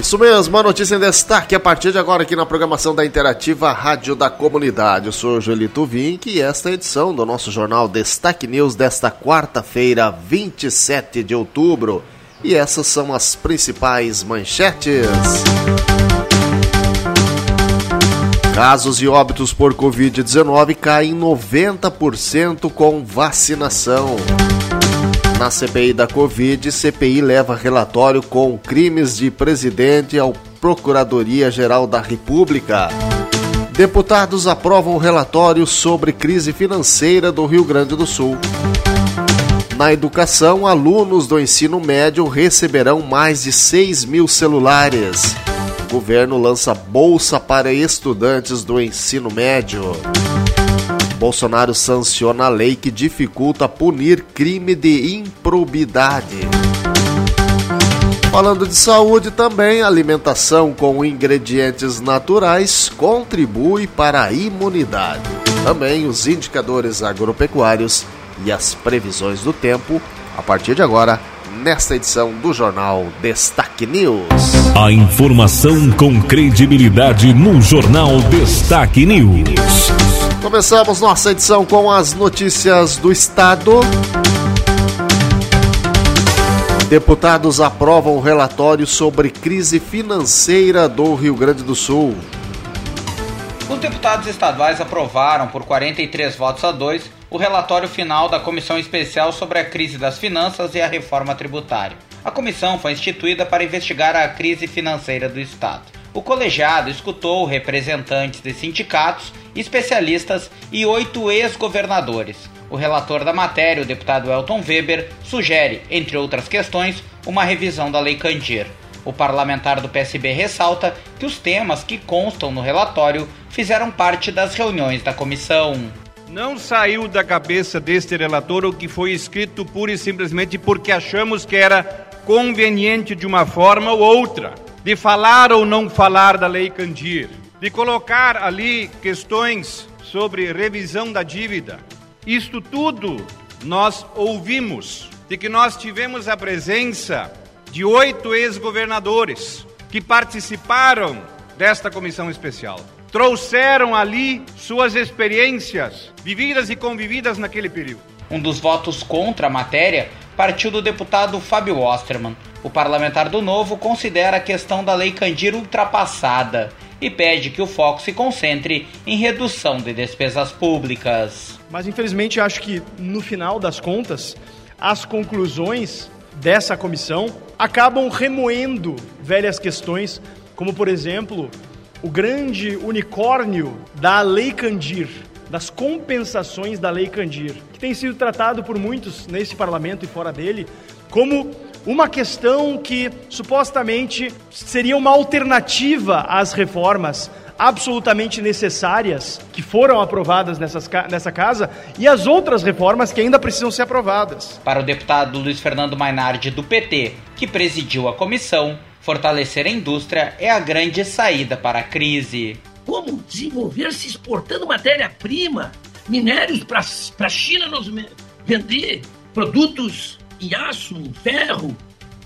Isso mesmo, a notícia em destaque a partir de agora aqui na programação da Interativa Rádio da Comunidade. Eu sou Joelito Vink e esta é a edição do nosso jornal Destaque News desta quarta-feira, 27 de outubro. E essas são as principais manchetes. Casos e óbitos por Covid-19 caem 90% com vacinação. Na CPI da Covid, CPI leva relatório com crimes de presidente ao Procuradoria-Geral da República. Deputados aprovam relatório sobre crise financeira do Rio Grande do Sul. Na educação, alunos do ensino médio receberão mais de 6 mil celulares. O governo lança bolsa para estudantes do ensino médio. Bolsonaro sanciona a lei que dificulta punir crime de improbidade. Falando de saúde também, alimentação com ingredientes naturais contribui para a imunidade. Também os indicadores agropecuários e as previsões do tempo a partir de agora nesta edição do Jornal Destaque News. A informação com credibilidade no Jornal Destaque News. Começamos nossa edição com as notícias do Estado. Deputados aprovam o relatório sobre crise financeira do Rio Grande do Sul. Os deputados estaduais aprovaram, por 43 votos a 2, o relatório final da Comissão Especial sobre a Crise das Finanças e a Reforma Tributária. A comissão foi instituída para investigar a crise financeira do Estado. O colegiado escutou representantes de sindicatos, especialistas e oito ex-governadores. O relator da matéria, o deputado Elton Weber, sugere, entre outras questões, uma revisão da Lei Candir. O parlamentar do PSB ressalta que os temas que constam no relatório fizeram parte das reuniões da comissão. Não saiu da cabeça deste relator o que foi escrito pura e simplesmente porque achamos que era conveniente de uma forma ou outra, de falar ou não falar da Lei Candir, de colocar ali questões sobre revisão da dívida. Isto tudo nós ouvimos, de que nós tivemos a presença de oito ex-governadores que participaram desta comissão especial trouxeram ali suas experiências vividas e convividas naquele período. Um dos votos contra a matéria partiu do deputado Fábio Osterman. O parlamentar do Novo considera a questão da Lei Candir ultrapassada e pede que o foco se concentre em redução de despesas públicas. Mas infelizmente acho que no final das contas, as conclusões dessa comissão acabam remoendo velhas questões, como por exemplo o grande unicórnio da Lei Candir, das compensações da Lei Candir, que tem sido tratado por muitos nesse parlamento e fora dele como uma questão que supostamente seria uma alternativa às reformas absolutamente necessárias que foram aprovadas nessas, nessa casa e as outras reformas que ainda precisam ser aprovadas. Para o deputado Luiz Fernando Mainardi, do PT, que presidiu a comissão, Fortalecer a indústria é a grande saída para a crise. Como desenvolver-se exportando matéria-prima, minérios para a China nos vender produtos em aço, em ferro,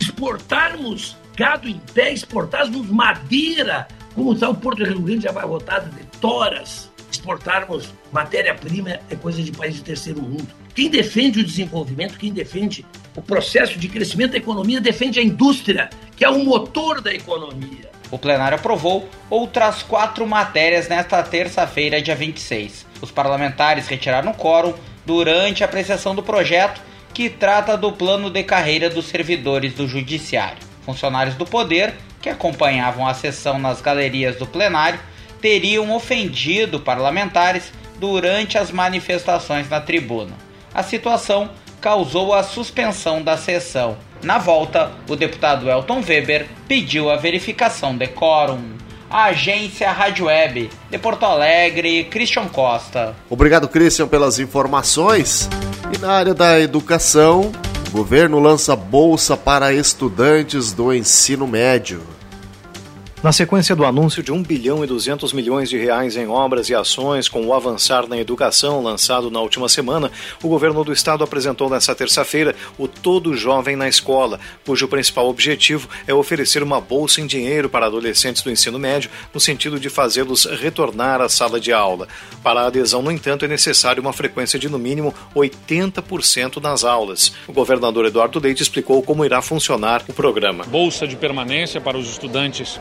exportarmos gado em pé, exportarmos madeira, como está o Porto Rio Grande abarrotado de toras, exportarmos matéria-prima é coisa de países de terceiro mundo. Quem defende o desenvolvimento, quem defende o processo de crescimento da economia, defende a indústria, que é o motor da economia. O plenário aprovou outras quatro matérias nesta terça-feira, dia 26. Os parlamentares retiraram o quórum durante a apreciação do projeto que trata do plano de carreira dos servidores do Judiciário. Funcionários do Poder, que acompanhavam a sessão nas galerias do plenário, teriam ofendido parlamentares durante as manifestações na tribuna. A situação causou a suspensão da sessão. Na volta, o deputado Elton Weber pediu a verificação de quórum. A agência Rádio Web de Porto Alegre, Christian Costa. Obrigado, Christian, pelas informações. E na área da educação, o governo lança bolsa para estudantes do ensino médio. Na sequência do anúncio de 1 bilhão e 200 milhões de reais em obras e ações com o Avançar na Educação lançado na última semana, o governo do estado apresentou nesta terça-feira o Todo Jovem na Escola, cujo principal objetivo é oferecer uma bolsa em dinheiro para adolescentes do ensino médio, no sentido de fazê-los retornar à sala de aula. Para a adesão, no entanto, é necessário uma frequência de no mínimo 80% nas aulas. O governador Eduardo Leite explicou como irá funcionar o programa. Bolsa de permanência para os estudantes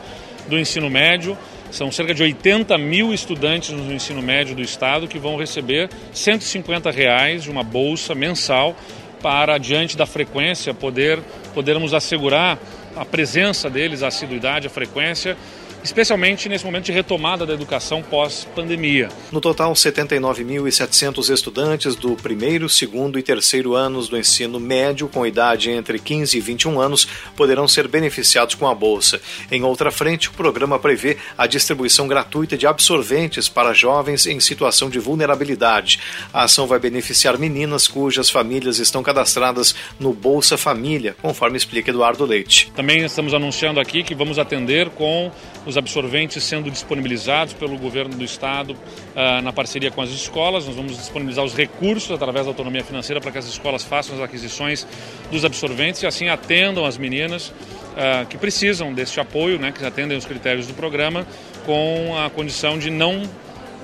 do ensino médio. São cerca de 80 mil estudantes no ensino médio do estado que vão receber 150 reais de uma bolsa mensal para, diante da frequência, poder, podermos assegurar a presença deles, a assiduidade, a frequência especialmente nesse momento de retomada da educação pós-pandemia. No total, 79.700 estudantes do primeiro, segundo e terceiro anos do ensino médio, com idade entre 15 e 21 anos, poderão ser beneficiados com a bolsa. Em outra frente, o programa prevê a distribuição gratuita de absorventes para jovens em situação de vulnerabilidade. A ação vai beneficiar meninas cujas famílias estão cadastradas no Bolsa Família, conforme explica Eduardo Leite. Também estamos anunciando aqui que vamos atender com os absorventes sendo disponibilizados pelo governo do estado uh, na parceria com as escolas. Nós vamos disponibilizar os recursos através da autonomia financeira para que as escolas façam as aquisições dos absorventes e assim atendam as meninas uh, que precisam deste apoio, né, que atendem os critérios do programa, com a condição de não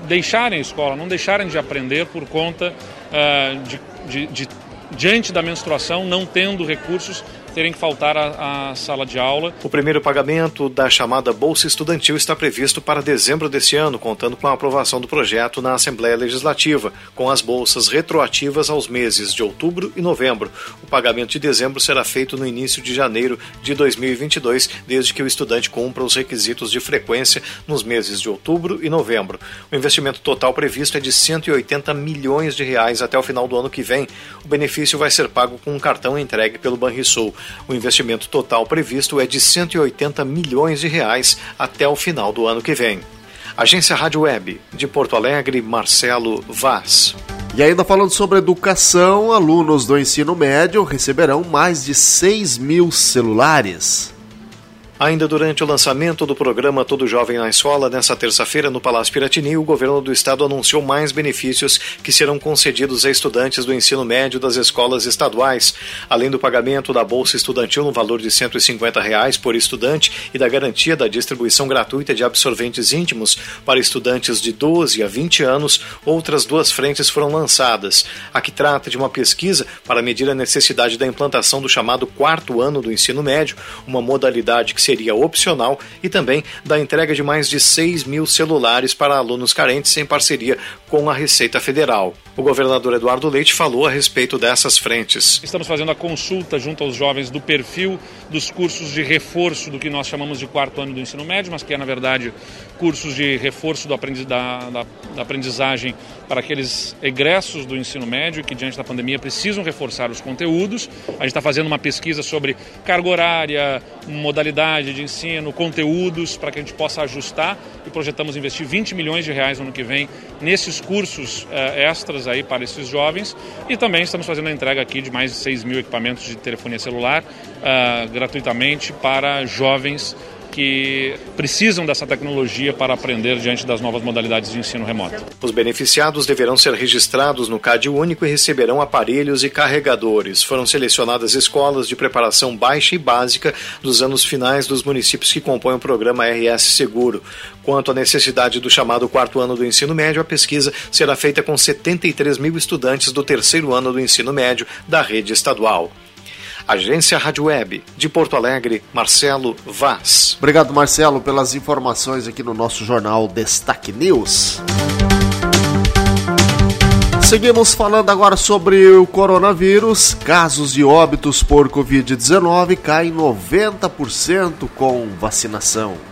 deixarem a escola, não deixarem de aprender por conta uh, de, de, de diante da menstruação, não tendo recursos terem que faltar à, sala de aula. O primeiro pagamento da chamada Bolsa Estudantil está previsto para dezembro deste ano, contando com a aprovação do projeto na Assembleia Legislativa, com as bolsas retroativas aos meses de outubro e novembro. O pagamento de dezembro será feito no início de janeiro de 2022, desde que o estudante cumpra os requisitos de frequência nos meses de outubro e novembro. O investimento total previsto é de 180 milhões de reais até o final do ano que vem. O benefício vai ser pago com um cartão entregue pelo Banrisul. O investimento total previsto é de 180 milhões de reais até o final do ano que vem. Agência Rádio Web, de Porto Alegre, Marcelo Vaz. E ainda falando sobre educação, alunos do ensino médio receberão mais de 6 mil celulares. Ainda durante o lançamento do programa Todo Jovem na Escola, nesta terça-feira, no Palácio Piratini, o governo do estado anunciou mais benefícios que serão concedidos a estudantes do ensino médio das escolas estaduais, além do pagamento da bolsa estudantil no valor de 150 reais por estudante e da garantia da distribuição gratuita de absorventes íntimos para estudantes de 12 a 20 anos, outras duas frentes foram lançadas. A que trata de uma pesquisa para medir a necessidade da implantação do chamado quarto ano do ensino médio, uma modalidade que se seria opcional e também da entrega de mais de 6 mil celulares para alunos carentes em parceria com a Receita Federal. O governador Eduardo Leite falou a respeito dessas frentes. Estamos fazendo a consulta junto aos jovens do perfil dos cursos de reforço do que nós chamamos de quarto ano do ensino médio, mas que é, na verdade, cursos de reforço da, da, da aprendizagem para aqueles egressos do ensino médio que, diante da pandemia, precisam reforçar os conteúdos. A gente está fazendo uma pesquisa sobre carga horária, modalidade de ensino, conteúdos, para que a gente possa ajustar. E projetamos investir 20 milhões de reais no ano que vem nesses cursos eh, extras aí para esses jovens. E também estamos fazendo a entrega aqui de mais de 6 mil equipamentos de telefonia celular uh, gratuitamente para jovens que precisam dessa tecnologia para aprender diante das novas modalidades de ensino remoto. Os beneficiados deverão ser registrados no CAD único e receberão aparelhos e carregadores. Foram selecionadas escolas de preparação baixa e básica dos anos finais dos municípios que compõem o programa RS Seguro. Quanto à necessidade do chamado quarto ano do ensino médio, a pesquisa será feita com 73 mil estudantes do terceiro ano do ensino médio da rede estadual. Agência Rádio Web, de Porto Alegre, Marcelo Vaz. Obrigado, Marcelo, pelas informações aqui no nosso jornal Destaque News. Seguimos falando agora sobre o coronavírus. Casos de óbitos por Covid-19 caem 90% com vacinação.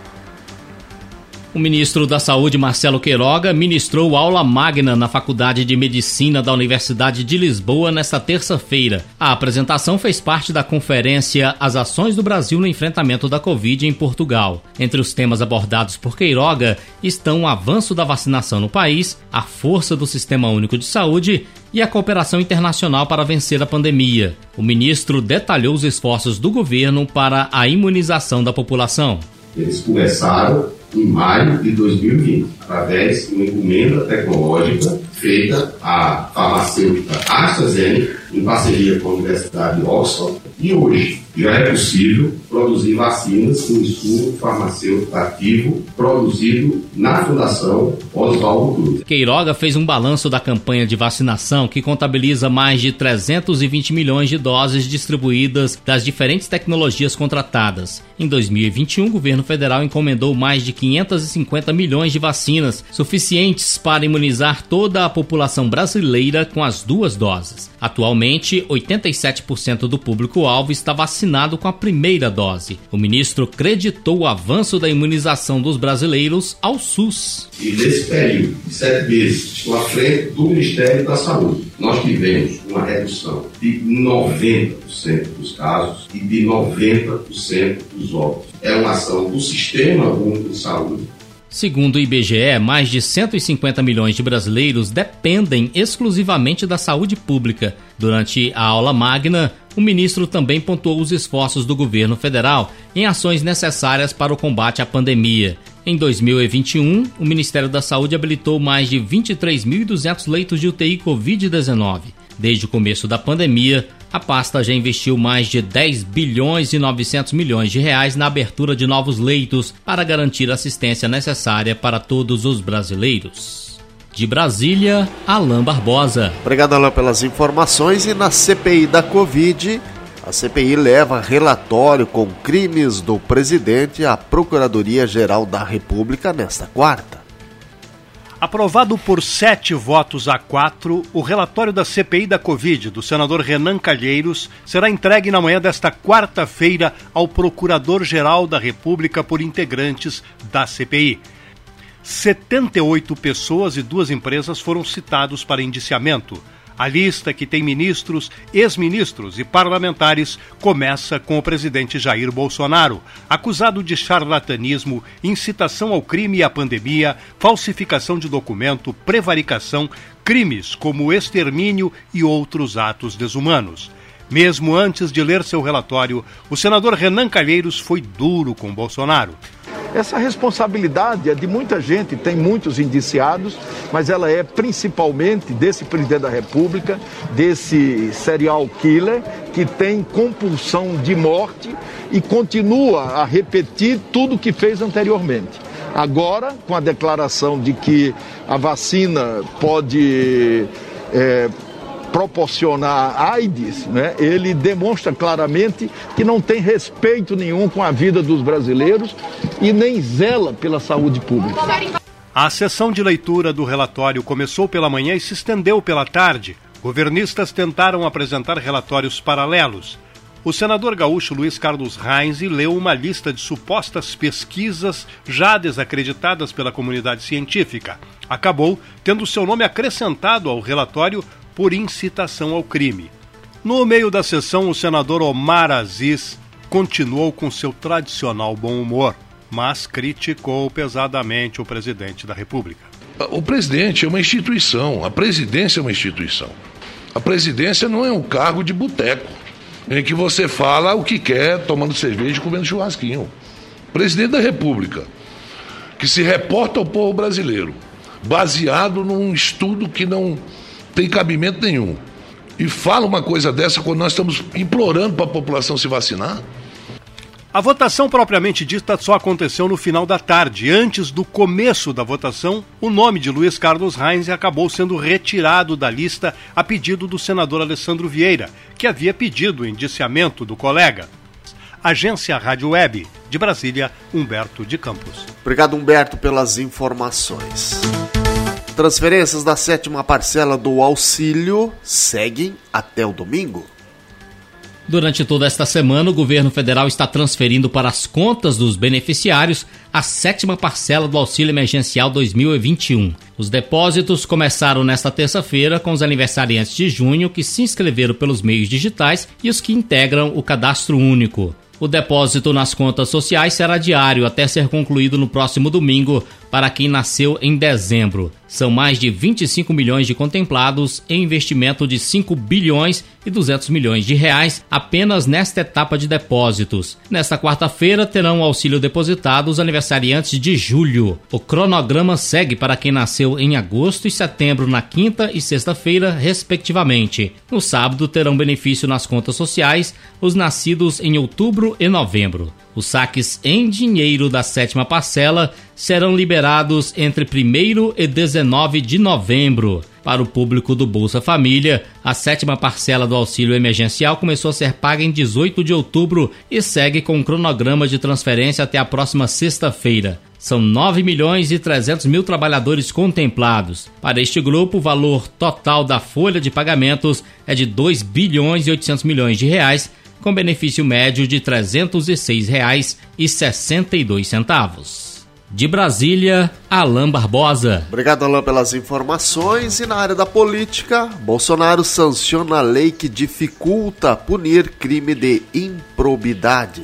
O ministro da Saúde, Marcelo Queiroga, ministrou aula magna na Faculdade de Medicina da Universidade de Lisboa nesta terça-feira. A apresentação fez parte da conferência As Ações do Brasil no Enfrentamento da Covid em Portugal. Entre os temas abordados por Queiroga estão o avanço da vacinação no país, a força do Sistema Único de Saúde e a cooperação internacional para vencer a pandemia. O ministro detalhou os esforços do governo para a imunização da população. Eles começaram em maio de 2020, através de uma encomenda tecnológica feita à farmacêutica AstraZeneca, em parceria com a Universidade de Oxford, e hoje já é possível produzir vacinas com insumo farmacêutico ativo produzido na Fundação Oswaldo Cruz. Queiroga fez um balanço da campanha de vacinação que contabiliza mais de 320 milhões de doses distribuídas das diferentes tecnologias contratadas. Em 2021, o governo federal encomendou mais de 550 milhões de vacinas, suficientes para imunizar toda a população brasileira com as duas doses. Atualmente, 87% do público-alvo está vacinado com a primeira dose. O ministro creditou o avanço da imunização dos brasileiros ao SUS. E nesse período de sete meses, estou à frente do Ministério da Saúde, nós tivemos uma redução de 90% dos casos e de 90% dos óbitos. É uma ação do Sistema Único de Saúde Segundo o IBGE, mais de 150 milhões de brasileiros dependem exclusivamente da saúde pública. Durante a aula magna, o ministro também pontuou os esforços do governo federal em ações necessárias para o combate à pandemia. Em 2021, o Ministério da Saúde habilitou mais de 23.200 leitos de UTI Covid-19. Desde o começo da pandemia, a pasta já investiu mais de 10 bilhões e 900 milhões de reais na abertura de novos leitos para garantir a assistência necessária para todos os brasileiros. De Brasília, Alain Barbosa. Obrigado, Alain, pelas informações. E na CPI da Covid, a CPI leva relatório com crimes do presidente à Procuradoria-Geral da República nesta quarta. Aprovado por sete votos a quatro, o relatório da CPI da Covid do senador Renan Calheiros será entregue na manhã desta quarta-feira ao Procurador-Geral da República por integrantes da CPI. 78 pessoas e duas empresas foram citados para indiciamento. A lista, que tem ministros, ex-ministros e parlamentares, começa com o presidente Jair Bolsonaro, acusado de charlatanismo, incitação ao crime e à pandemia, falsificação de documento, prevaricação, crimes como extermínio e outros atos desumanos. Mesmo antes de ler seu relatório, o senador Renan Calheiros foi duro com Bolsonaro. Essa responsabilidade é de muita gente, tem muitos indiciados, mas ela é principalmente desse presidente da República, desse serial killer que tem compulsão de morte e continua a repetir tudo o que fez anteriormente. Agora, com a declaração de que a vacina pode é, proporcionar AIDS, né, ele demonstra claramente que não tem respeito nenhum com a vida dos brasileiros e nem zela pela saúde pública. A sessão de leitura do relatório começou pela manhã e se estendeu pela tarde. Governistas tentaram apresentar relatórios paralelos. O senador gaúcho Luiz Carlos Reis leu uma lista de supostas pesquisas já desacreditadas pela comunidade científica. Acabou tendo seu nome acrescentado ao relatório por incitação ao crime. No meio da sessão, o senador Omar Aziz continuou com seu tradicional bom humor, mas criticou pesadamente o presidente da República. O presidente é uma instituição, a presidência é uma instituição. A presidência não é um cargo de boteco, em que você fala o que quer, tomando cerveja e comendo churrasquinho. Presidente da República, que se reporta ao povo brasileiro, baseado num estudo que não tem cabimento nenhum. E fala uma coisa dessa quando nós estamos implorando para a população se vacinar. A votação propriamente dita só aconteceu no final da tarde. Antes do começo da votação, o nome de Luiz Carlos Reis acabou sendo retirado da lista a pedido do senador Alessandro Vieira, que havia pedido o indiciamento do colega. Agência Rádio Web, de Brasília, Humberto de Campos. Obrigado, Humberto, pelas informações. Transferências da sétima parcela do auxílio seguem até o domingo. Durante toda esta semana, o governo federal está transferindo para as contas dos beneficiários a sétima parcela do auxílio emergencial 2021. Os depósitos começaram nesta terça-feira com os aniversariantes de junho que se inscreveram pelos meios digitais e os que integram o cadastro único. O depósito nas contas sociais será diário até ser concluído no próximo domingo para quem nasceu em dezembro. São mais de 25 milhões de contemplados em investimento de 5 bilhões e 200 milhões de reais apenas nesta etapa de depósitos. Nesta quarta-feira terão auxílio depositado os aniversariantes de julho. O cronograma segue para quem nasceu em agosto e setembro na quinta e sexta-feira, respectivamente. No sábado terão benefício nas contas sociais os nascidos em outubro e novembro. Os saques em dinheiro da sétima parcela serão liberados entre 1 e 19 de novembro. Para o público do Bolsa Família, a sétima parcela do auxílio emergencial começou a ser paga em 18 de outubro e segue com um cronograma de transferência até a próxima sexta-feira. São 9 milhões e 300 mil trabalhadores contemplados. Para este grupo, o valor total da folha de pagamentos é de 2 bilhões e 800 milhões de reais, com benefício médio de R$ 306,62. De Brasília, Alain Barbosa. Obrigado, Alain, pelas informações. E na área da política, Bolsonaro sanciona a lei que dificulta punir crime de improbidade.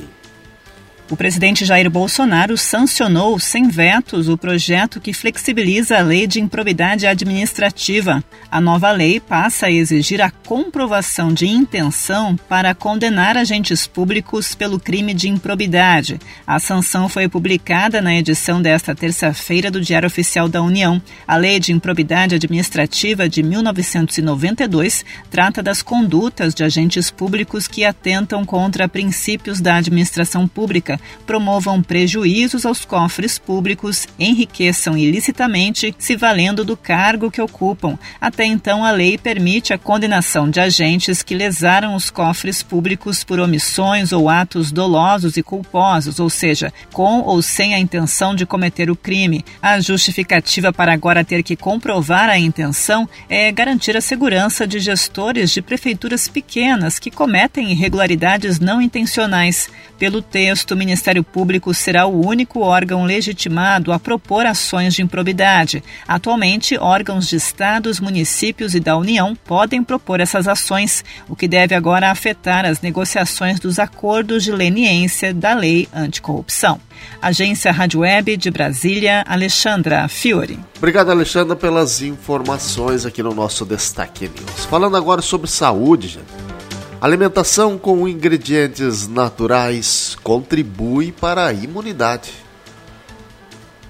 O presidente Jair Bolsonaro sancionou sem vetos o projeto que flexibiliza a lei de improbidade administrativa. A nova lei passa a exigir a comprovação de intenção para condenar agentes públicos pelo crime de improbidade. A sanção foi publicada na edição desta terça-feira do Diário Oficial da União. A Lei de Improbidade Administrativa de 1992 trata das condutas de agentes públicos que atentam contra princípios da administração pública promovam prejuízos aos cofres públicos, enriqueçam ilicitamente, se valendo do cargo que ocupam. Até então, a lei permite a condenação de agentes que lesaram os cofres públicos por omissões ou atos dolosos e culposos, ou seja, com ou sem a intenção de cometer o crime. A justificativa para agora ter que comprovar a intenção é garantir a segurança de gestores de prefeituras pequenas que cometem irregularidades não intencionais. Pelo texto, o Ministério Público será o único órgão legitimado a propor ações de improbidade. Atualmente, órgãos de estados, municípios e da União podem propor essas ações, o que deve agora afetar as negociações dos acordos de leniência da lei anticorrupção. Agência Rádio Web de Brasília, Alexandra Fiore. Obrigado, Alexandra, pelas informações aqui no nosso Destaque News. Falando agora sobre saúde, gente. Alimentação com ingredientes naturais contribui para a imunidade.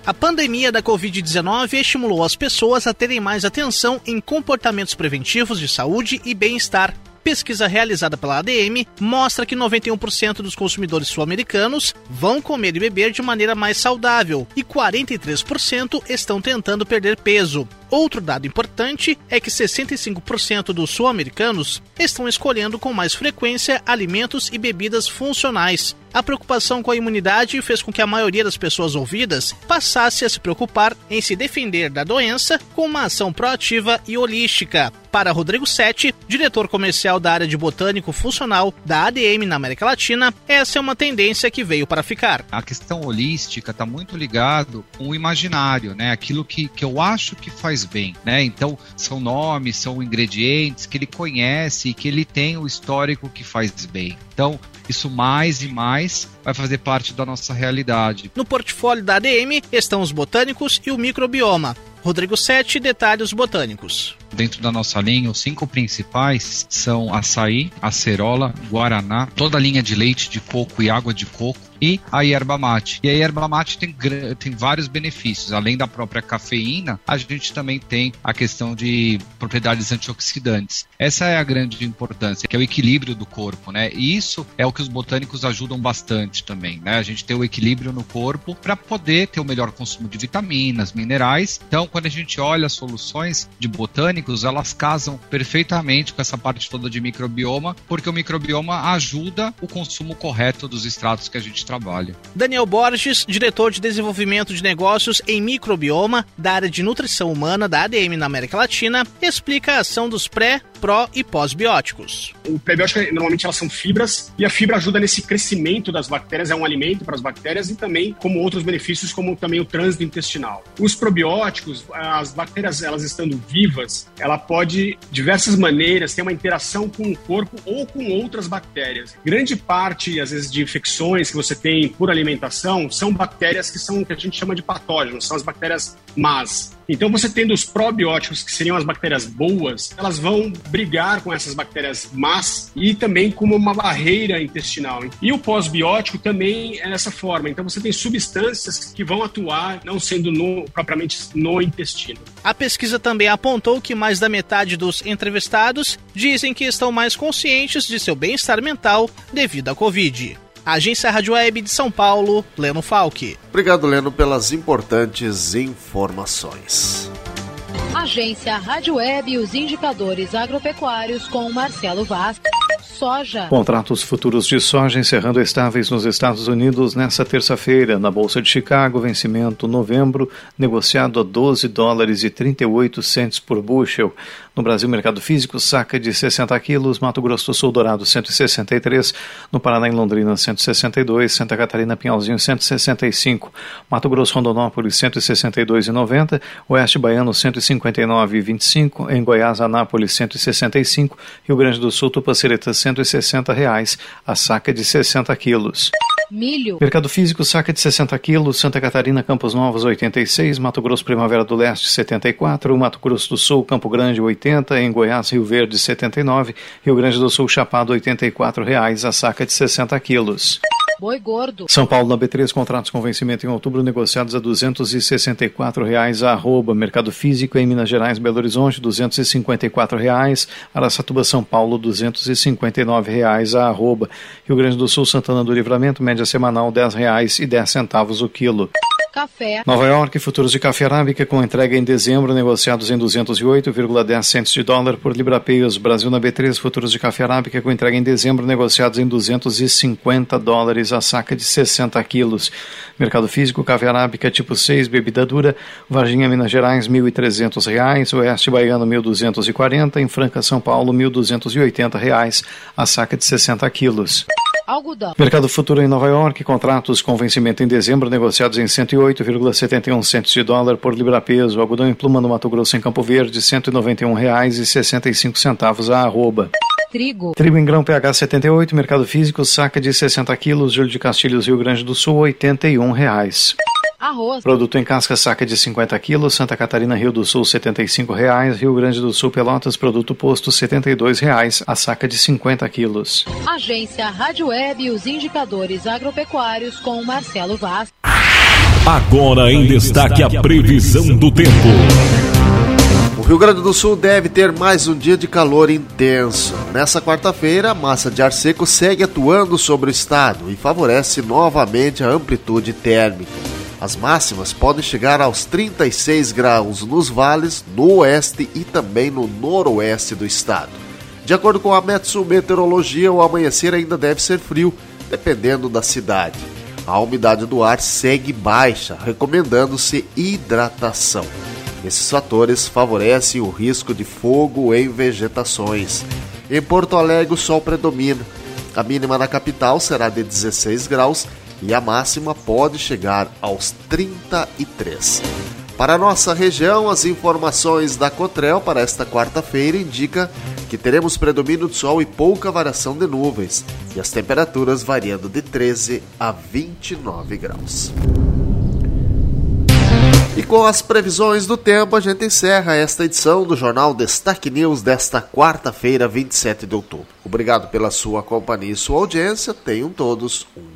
A pandemia da Covid-19 estimulou as pessoas a terem mais atenção em comportamentos preventivos de saúde e bem-estar. Pesquisa realizada pela ADM mostra que 91% dos consumidores sul-americanos vão comer e beber de maneira mais saudável e 43% estão tentando perder peso. Outro dado importante é que 65% dos sul-americanos estão escolhendo com mais frequência alimentos e bebidas funcionais. A preocupação com a imunidade fez com que a maioria das pessoas ouvidas passasse a se preocupar em se defender da doença com uma ação proativa e holística. Para Rodrigo Sete, diretor comercial da área de botânico funcional da ADM na América Latina, essa é uma tendência que veio para ficar. A questão holística está muito ligado com o imaginário, né? Aquilo que, que eu acho que faz bem, né? Então, são nomes, são ingredientes que ele conhece e que ele tem o histórico que faz bem. Então, isso mais e mais vai fazer parte da nossa realidade. No portfólio da ADM estão os botânicos e o microbioma. Rodrigo Sete detalha os botânicos. Dentro da nossa linha, os cinco principais são açaí, acerola, guaraná, toda a linha de leite de coco e água de coco e a erva mate. E a erva mate tem, tem vários benefícios. Além da própria cafeína, a gente também tem a questão de propriedades antioxidantes. Essa é a grande importância, que é o equilíbrio do corpo, né? E isso é o que os botânicos ajudam bastante também, né? A gente ter o equilíbrio no corpo para poder ter o melhor consumo de vitaminas, minerais. Então, quando a gente olha as soluções de botânicos, elas casam perfeitamente com essa parte toda de microbioma, porque o microbioma ajuda o consumo correto dos extratos que a gente trabalha. Daniel Borges, diretor de desenvolvimento de negócios em microbioma da área de nutrição humana da ADM na América Latina, explica a ação dos pré, pró e pós-bióticos. O prebiótico, normalmente, elas são fibras, e a fibra ajuda nesse crescimento das bactérias, é um alimento para as bactérias, e também como outros benefícios, como também o trânsito intestinal. Os probióticos, as bactérias, elas estando vivas, ela pode, de diversas maneiras, ter uma interação com o corpo ou com outras bactérias. Grande parte, às vezes, de infecções que você tem por alimentação são bactérias que são o que a gente chama de patógenos, são as bactérias más. Então, você tendo os probióticos, que seriam as bactérias boas, elas vão brigar com essas bactérias más e também como uma barreira intestinal. E o pós-biótico também é dessa forma. Então, você tem substâncias que vão atuar, não sendo no, propriamente no intestino. A pesquisa também apontou que mais da metade dos entrevistados dizem que estão mais conscientes de seu bem-estar mental devido à Covid. Agência Rádio Web de São Paulo, Leno Falck. Obrigado, Leno, pelas importantes informações. Agência Rádio Web e os indicadores agropecuários com Marcelo Vaz. Soja. Contratos futuros de soja encerrando estáveis nos Estados Unidos nesta terça-feira. Na Bolsa de Chicago, vencimento novembro, negociado a 12 dólares e 38 centes por bushel. No Brasil, mercado físico, saca de 60 quilos, Mato Grosso do Sul, Dourado, 163, no Paraná, em Londrina, 162, Santa Catarina, Pinhalzinho, 165, Mato Grosso, Rondonópolis, 162,90, Oeste Baiano, 159,25, em Goiás, Anápolis, 165, Rio Grande do Sul, Tupacireta, 160 reais, a saca de 60 quilos. Milho. Mercado físico, saca de 60 quilos, Santa Catarina, Campos Novos, 86, Mato Grosso, Primavera do Leste, 74, Mato Grosso do Sul, Campo Grande, 80, em Goiás, Rio Verde, 79, Rio Grande do Sul, Chapado, 84 reais, a saca de 60 quilos. Boi gordo. São Paulo na B3, contratos com vencimento em outubro negociados a 264 reais a arroba. Mercado físico em Minas Gerais, Belo Horizonte, 254 reais. Araçatuba, São Paulo, 259 reais a arroba. Rio Grande do Sul, Santana do Livramento, média semanal 10 reais e 10 centavos o quilo. Café. Nova York, futuros de café arábica com entrega em dezembro, negociados em 208,10 centos de dólar por libra-pesos. Brasil na B3, futuros de café arábica com entrega em dezembro, negociados em 250 dólares a saca de 60 quilos. Mercado físico, café arábica tipo 6, bebida dura, Varginha, Minas Gerais, 1.300 reais, Oeste Baiano, R$ 1.240, em Franca, São Paulo, 1.280 reais, a saca de 60 quilos. Algodão. Mercado futuro em Nova York, contratos com vencimento em dezembro negociados em 108,71 centos de dólar por libra-peso. Algodão em pluma no Mato Grosso em Campo Verde, R$ 191,65 a arroba. Trigo. Trigo em grão PH 78, mercado físico, saca de 60 quilos, Júlio de Castilhos, Rio Grande do Sul, 81 reais. Arroz. Produto em casca, saca de 50 quilos, Santa Catarina, Rio do Sul, 75 reais, Rio Grande do Sul, Pelotas, produto posto, 72 reais, a saca de 50 quilos. Agência Rádio Web e os indicadores agropecuários com Marcelo Vaz. Agora em destaque a previsão do tempo. O Rio Grande do Sul deve ter mais um dia de calor intenso. Nessa quarta-feira, a massa de ar seco segue atuando sobre o estado e favorece novamente a amplitude térmica. As máximas podem chegar aos 36 graus nos vales, no oeste e também no noroeste do estado. De acordo com a Metsu Meteorologia, o amanhecer ainda deve ser frio, dependendo da cidade. A umidade do ar segue baixa, recomendando-se hidratação. Esses fatores favorecem o risco de fogo em vegetações. Em Porto Alegre, o sol predomina. A mínima na capital será de 16 graus e a máxima pode chegar aos 33. Para nossa região, as informações da Cotrel para esta quarta-feira indicam que teremos predomínio do sol e pouca variação de nuvens, e as temperaturas variando de 13 a 29 graus. E com as previsões do tempo, a gente encerra esta edição do Jornal Destaque News desta quarta-feira, 27 de outubro. Obrigado pela sua companhia e sua audiência. Tenham todos um